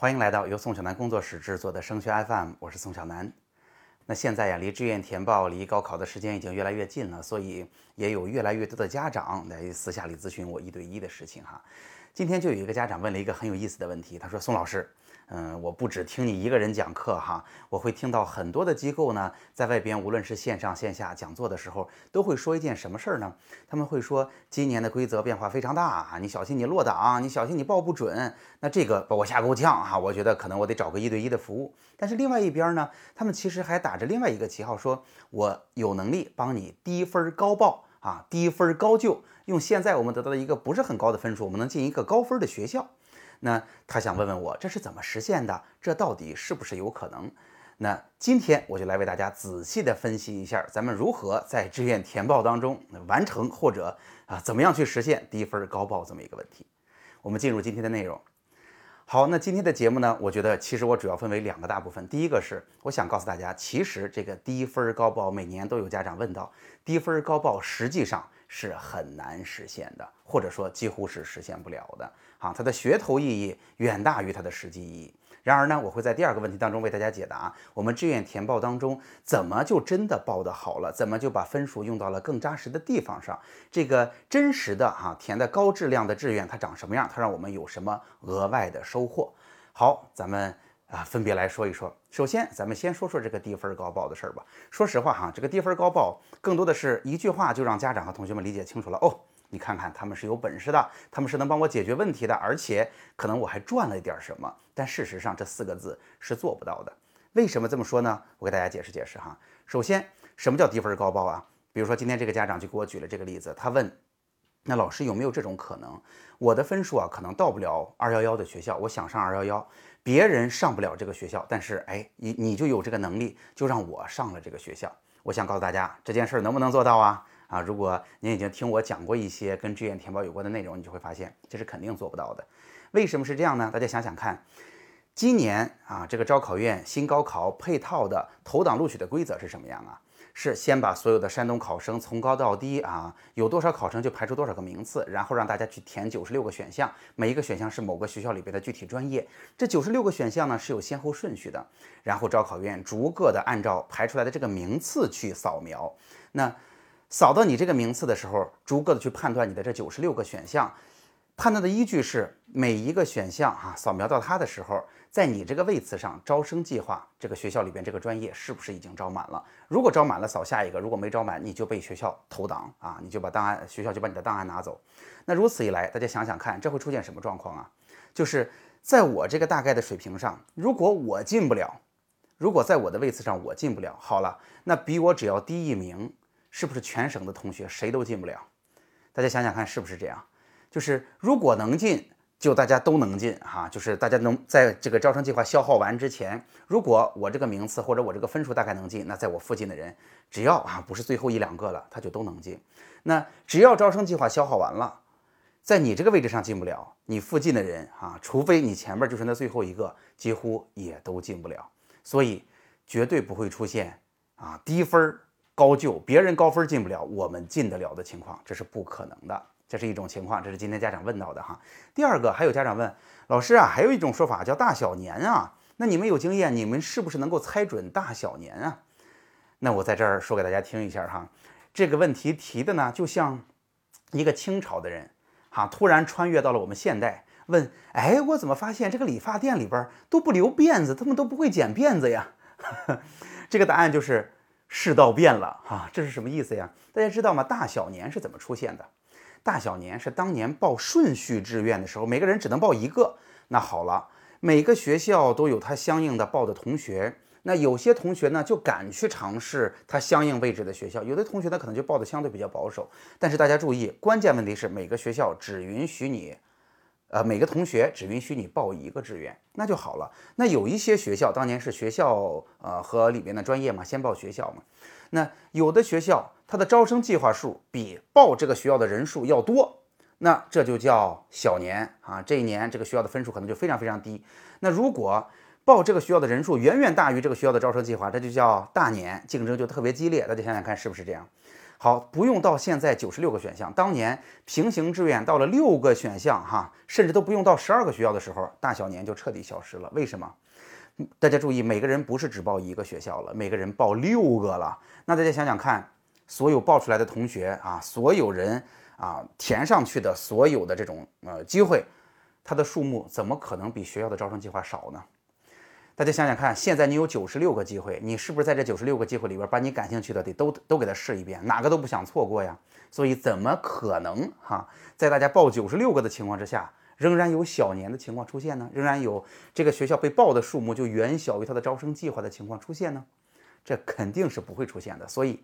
欢迎来到由宋小南工作室制作的升学 FM，我是宋小南。那现在呀，离志愿填报、离高考的时间已经越来越近了，所以也有越来越多的家长来私下里咨询我一对一的事情哈。今天就有一个家长问了一个很有意思的问题，他说：“宋老师。”嗯，我不只听你一个人讲课哈，我会听到很多的机构呢，在外边无论是线上线下讲座的时候，都会说一件什么事儿呢？他们会说今年的规则变化非常大啊，你小心你落档，你小心你报不准。那这个把我吓够呛哈，我觉得可能我得找个一对一的服务。但是另外一边呢，他们其实还打着另外一个旗号，说我有能力帮你低分高报啊，低分高就，用现在我们得到的一个不是很高的分数，我们能进一个高分的学校。那他想问问我这是怎么实现的？这到底是不是有可能？那今天我就来为大家仔细的分析一下，咱们如何在志愿填报当中完成，或者啊怎么样去实现低分高报这么一个问题。我们进入今天的内容。好，那今天的节目呢，我觉得其实我主要分为两个大部分。第一个是我想告诉大家，其实这个低分高报每年都有家长问到，低分高报实际上是很难实现的，或者说几乎是实现不了的。啊，它的噱头意义远大于它的实际意义。然而呢，我会在第二个问题当中为大家解答：我们志愿填报当中怎么就真的报得好了？怎么就把分数用到了更扎实的地方上？这个真实的哈填的高质量的志愿它长什么样？它让我们有什么额外的收获？好，咱们啊分别来说一说。首先，咱们先说说这个低分高报的事儿吧。说实话哈，这个低分高报更多的是一句话就让家长和同学们理解清楚了哦。你看看，他们是有本事的，他们是能帮我解决问题的，而且可能我还赚了一点什么。但事实上，这四个字是做不到的。为什么这么说呢？我给大家解释解释哈。首先，什么叫低分高报啊？比如说今天这个家长就给我举了这个例子，他问，那老师有没有这种可能？我的分数啊，可能到不了二幺幺的学校，我想上二幺幺，别人上不了这个学校，但是哎，你你就有这个能力，就让我上了这个学校。我想告诉大家，这件事能不能做到啊？啊，如果您已经听我讲过一些跟志愿填报有关的内容，你就会发现这是肯定做不到的。为什么是这样呢？大家想想看，今年啊，这个招考院新高考配套的投档录取的规则是什么样啊？是先把所有的山东考生从高到低啊，有多少考生就排出多少个名次，然后让大家去填九十六个选项，每一个选项是某个学校里边的具体专业。这九十六个选项呢是有先后顺序的，然后招考院逐个的按照排出来的这个名次去扫描。那扫到你这个名次的时候，逐个的去判断你的这九十六个选项，判断的依据是每一个选项哈，扫描到它的时候，在你这个位次上，招生计划这个学校里边这个专业是不是已经招满了？如果招满了，扫下一个；如果没招满，你就被学校投档啊，你就把档案学校就把你的档案拿走。那如此一来，大家想想看，这会出现什么状况啊？就是在我这个大概的水平上，如果我进不了，如果在我的位次上我进不了，好了，那比我只要低一名。是不是全省的同学谁都进不了？大家想想看，是不是这样？就是如果能进，就大家都能进哈。就是大家能在这个招生计划消耗完之前，如果我这个名次或者我这个分数大概能进，那在我附近的人，只要啊不是最后一两个了，他就都能进。那只要招生计划消耗完了，在你这个位置上进不了，你附近的人啊，除非你前面就是那最后一个，几乎也都进不了。所以绝对不会出现啊低分。高就别人高分进不了，我们进得了的情况，这是不可能的。这是一种情况，这是今天家长问到的哈。第二个，还有家长问老师啊，还有一种说法叫大小年啊，那你们有经验，你们是不是能够猜准大小年啊？那我在这儿说给大家听一下哈。这个问题提的呢，就像一个清朝的人哈，突然穿越到了我们现代，问，哎，我怎么发现这个理发店里边都不留辫子，他们都不会剪辫子呀？这个答案就是。世道变了哈，这是什么意思呀？大家知道吗？大小年是怎么出现的？大小年是当年报顺序志愿的时候，每个人只能报一个。那好了，每个学校都有他相应的报的同学。那有些同学呢，就敢去尝试他相应位置的学校；有的同学呢，可能就报的相对比较保守。但是大家注意，关键问题是每个学校只允许你。呃，每个同学只允许你报一个志愿，那就好了。那有一些学校当年是学校呃和里边的专业嘛，先报学校嘛。那有的学校它的招生计划数比报这个学校的人数要多，那这就叫小年啊。这一年这个学校的分数可能就非常非常低。那如果报这个学校的人数远远大于这个学校的招生计划，这就叫大年，竞争就特别激烈。大家想想看是不是这样？好，不用到现在九十六个选项，当年平行志愿到了六个选项哈，甚至都不用到十二个学校的时候，大小年就彻底消失了。为什么？大家注意，每个人不是只报一个学校了，每个人报六个了。那大家想想看，所有报出来的同学啊，所有人啊填上去的所有的这种呃机会，它的数目怎么可能比学校的招生计划少呢？大家想想看，现在你有九十六个机会，你是不是在这九十六个机会里边，把你感兴趣的得都都给他试一遍，哪个都不想错过呀？所以怎么可能哈，在大家报九十六个的情况之下，仍然有小年的情况出现呢？仍然有这个学校被报的数目就远小于它的招生计划的情况出现呢？这肯定是不会出现的。所以，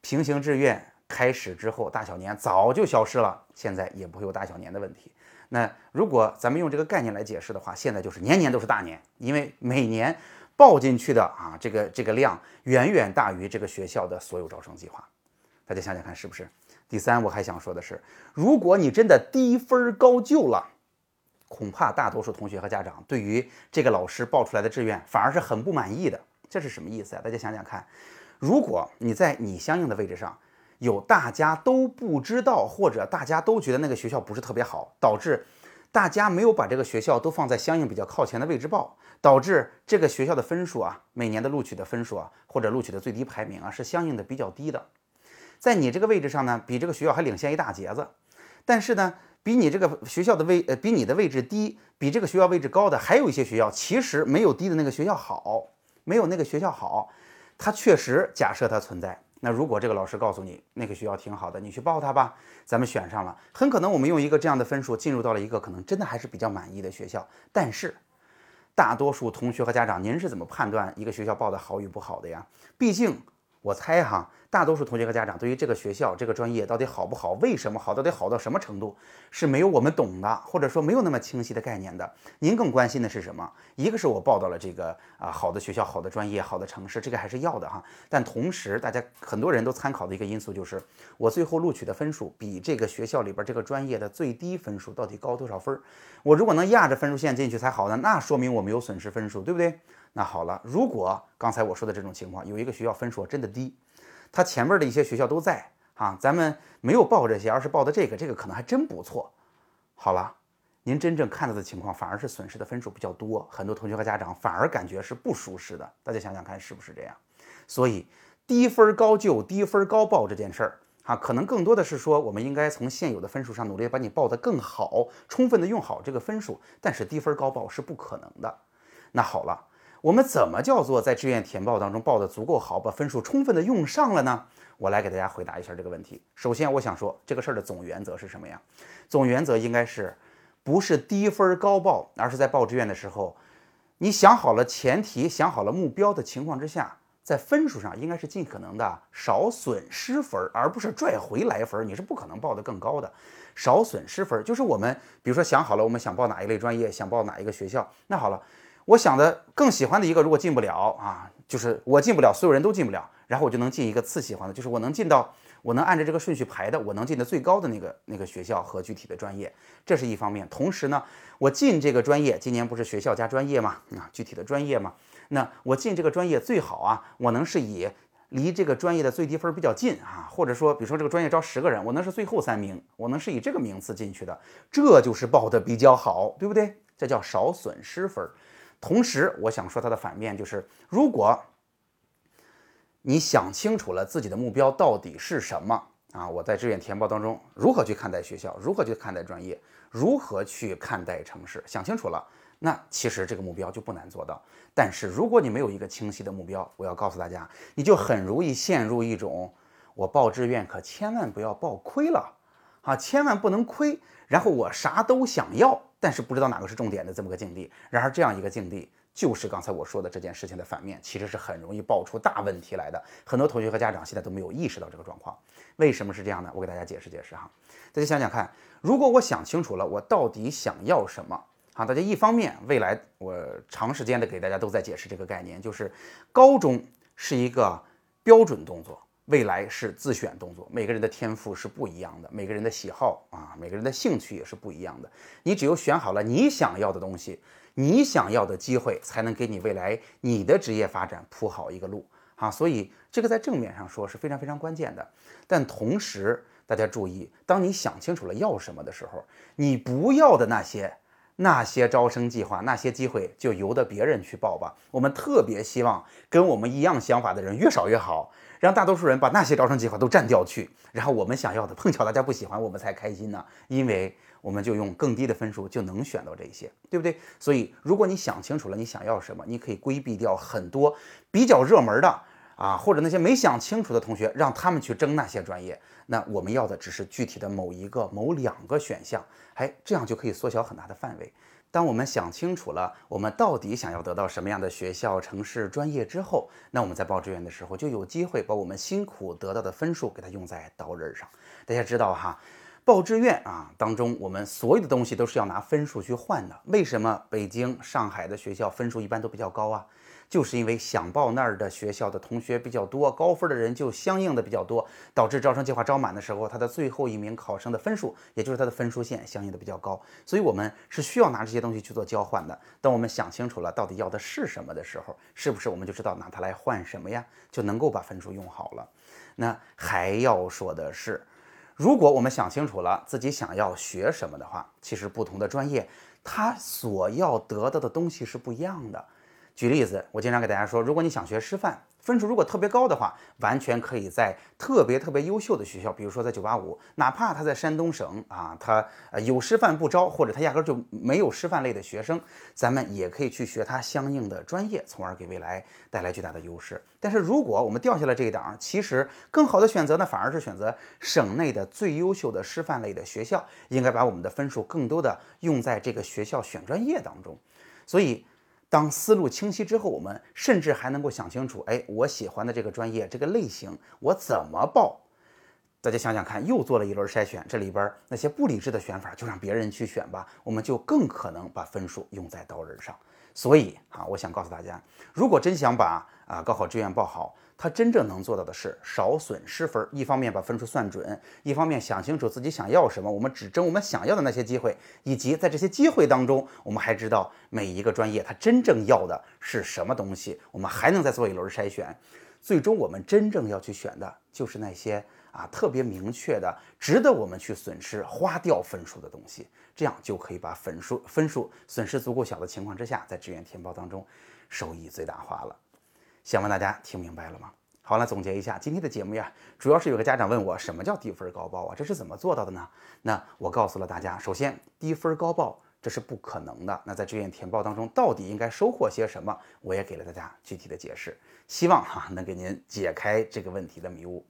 平行志愿开始之后，大小年早就消失了，现在也不会有大小年的问题。那如果咱们用这个概念来解释的话，现在就是年年都是大年，因为每年报进去的啊，这个这个量远远大于这个学校的所有招生计划。大家想想看，是不是？第三，我还想说的是，如果你真的低分高就了，恐怕大多数同学和家长对于这个老师报出来的志愿反而是很不满意的。这是什么意思啊？大家想想看，如果你在你相应的位置上。有大家都不知道，或者大家都觉得那个学校不是特别好，导致大家没有把这个学校都放在相应比较靠前的位置报，导致这个学校的分数啊，每年的录取的分数啊，或者录取的最低排名啊，是相应的比较低的。在你这个位置上呢，比这个学校还领先一大截子，但是呢，比你这个学校的位呃，比你的位置低，比这个学校位置高的，还有一些学校其实没有低的那个学校好，没有那个学校好，它确实假设它存在。那如果这个老师告诉你那个学校挺好的，你去报它吧，咱们选上了，很可能我们用一个这样的分数进入到了一个可能真的还是比较满意的学校。但是，大多数同学和家长，您是怎么判断一个学校报的好与不好的呀？毕竟。我猜哈，大多数同学和家长对于这个学校、这个专业到底好不好，为什么好，到底好到什么程度，是没有我们懂的，或者说没有那么清晰的概念的。您更关心的是什么？一个是我报到了这个啊好的学校、好的专业、好的城市，这个还是要的哈。但同时，大家很多人都参考的一个因素就是，我最后录取的分数比这个学校里边这个专业的最低分数到底高多少分？我如果能压着分数线进去才好呢，那说明我没有损失分数，对不对？那好了，如果刚才我说的这种情况，有一个学校分数真的低，他前面的一些学校都在啊，咱们没有报这些，而是报的这个，这个可能还真不错。好了，您真正看到的情况反而是损失的分数比较多，很多同学和家长反而感觉是不舒适的。大家想想看，是不是这样？所以低分高就、低分高报这件事儿啊，可能更多的是说，我们应该从现有的分数上努力把你报得更好，充分的用好这个分数。但是低分高报是不可能的。那好了。我们怎么叫做在志愿填报当中报的足够好，把分数充分的用上了呢？我来给大家回答一下这个问题。首先，我想说这个事儿的总原则是什么呀？总原则应该是，不是低分高报，而是在报志愿的时候，你想好了前提，想好了目标的情况之下，在分数上应该是尽可能的少损失分，而不是拽回来分。你是不可能报得更高的，少损失分就是我们，比如说想好了我们想报哪一类专业，想报哪一个学校，那好了。我想的更喜欢的一个，如果进不了啊，就是我进不了，所有人都进不了，然后我就能进一个次喜欢的，就是我能进到，我能按照这个顺序排的，我能进的最高的那个那个学校和具体的专业，这是一方面。同时呢，我进这个专业，今年不是学校加专业嘛，啊，具体的专业嘛，那我进这个专业最好啊，我能是以离这个专业的最低分比较近啊，或者说，比如说这个专业招十个人，我能是最后三名，我能是以这个名次进去的，这就是报的比较好，对不对？这叫少损失分。同时，我想说它的反面就是，如果你想清楚了自己的目标到底是什么啊，我在志愿填报当中如何去看待学校，如何去看待专业，如何去看待城市，想清楚了，那其实这个目标就不难做到。但是如果你没有一个清晰的目标，我要告诉大家，你就很容易陷入一种我报志愿可千万不要报亏了啊，千万不能亏，然后我啥都想要。但是不知道哪个是重点的这么个境地，然而这样一个境地就是刚才我说的这件事情的反面，其实是很容易爆出大问题来的。很多同学和家长现在都没有意识到这个状况，为什么是这样呢？我给大家解释解释哈。大家想想看，如果我想清楚了，我到底想要什么？好，大家一方面未来我长时间的给大家都在解释这个概念，就是高中是一个标准动作。未来是自选动作，每个人的天赋是不一样的，每个人的喜好啊，每个人的兴趣也是不一样的。你只有选好了你想要的东西，你想要的机会，才能给你未来你的职业发展铺好一个路。啊，所以这个在正面上说是非常非常关键的。但同时，大家注意，当你想清楚了要什么的时候，你不要的那些那些招生计划、那些机会，就由得别人去报吧。我们特别希望跟我们一样想法的人越少越好，让大多数人把那些招生计划都占掉去，然后我们想要的碰巧大家不喜欢，我们才开心呢。因为我们就用更低的分数就能选到这些，对不对？所以，如果你想清楚了你想要什么，你可以规避掉很多比较热门的。啊，或者那些没想清楚的同学，让他们去争那些专业，那我们要的只是具体的某一个、某两个选项，哎，这样就可以缩小很大的范围。当我们想清楚了我们到底想要得到什么样的学校、城市、专业之后，那我们在报志愿的时候就有机会把我们辛苦得到的分数给它用在刀刃上。大家知道哈，报志愿啊当中，我们所有的东西都是要拿分数去换的。为什么北京、上海的学校分数一般都比较高啊？就是因为想报那儿的学校的同学比较多，高分的人就相应的比较多，导致招生计划招满的时候，他的最后一名考生的分数，也就是他的分数线相应的比较高。所以，我们是需要拿这些东西去做交换的。当我们想清楚了到底要的是什么的时候，是不是我们就知道拿它来换什么呀？就能够把分数用好了。那还要说的是，如果我们想清楚了自己想要学什么的话，其实不同的专业，它所要得到的东西是不一样的。举例子，我经常给大家说，如果你想学师范，分数如果特别高的话，完全可以在特别特别优秀的学校，比如说在985，哪怕他在山东省啊，他呃有师范不招，或者他压根就没有师范类的学生，咱们也可以去学他相应的专业，从而给未来带来巨大的优势。但是如果我们掉下了这一档，其实更好的选择呢，反而是选择省内的最优秀的师范类的学校，应该把我们的分数更多的用在这个学校选专业当中。所以。当思路清晰之后，我们甚至还能够想清楚，哎，我喜欢的这个专业、这个类型，我怎么报？大家想想看，又做了一轮筛选，这里边那些不理智的选法，就让别人去选吧，我们就更可能把分数用在刀刃上。所以啊，我想告诉大家，如果真想把啊高考志愿报好，他真正能做到的是少损失分，一方面把分数算准，一方面想清楚自己想要什么，我们只争我们想要的那些机会，以及在这些机会当中，我们还知道每一个专业它真正要的是什么东西，我们还能再做一轮筛选，最终我们真正要去选的就是那些啊特别明确的、值得我们去损失花掉分数的东西，这样就可以把分数分数损失足够小的情况之下，在志愿填报当中收益最大化了。想问大家听明白了吗？好了，总结一下今天的节目呀，主要是有个家长问我，什么叫低分高报啊？这是怎么做到的呢？那我告诉了大家，首先低分高报这是不可能的。那在志愿填报当中，到底应该收获些什么？我也给了大家具体的解释，希望哈能给您解开这个问题的迷雾。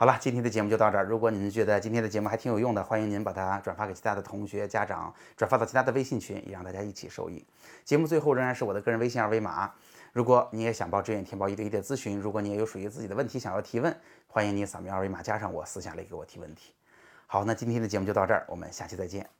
好了，今天的节目就到这儿。如果您觉得今天的节目还挺有用的，欢迎您把它转发给其他的同学、家长，转发到其他的微信群，也让大家一起受益。节目最后仍然是我的个人微信二维码。如果你也想报志愿填报一对一的咨询，如果你也有属于自己的问题想要提问，欢迎你扫描二维码加上我，私下里给我提问题。好，那今天的节目就到这儿，我们下期再见。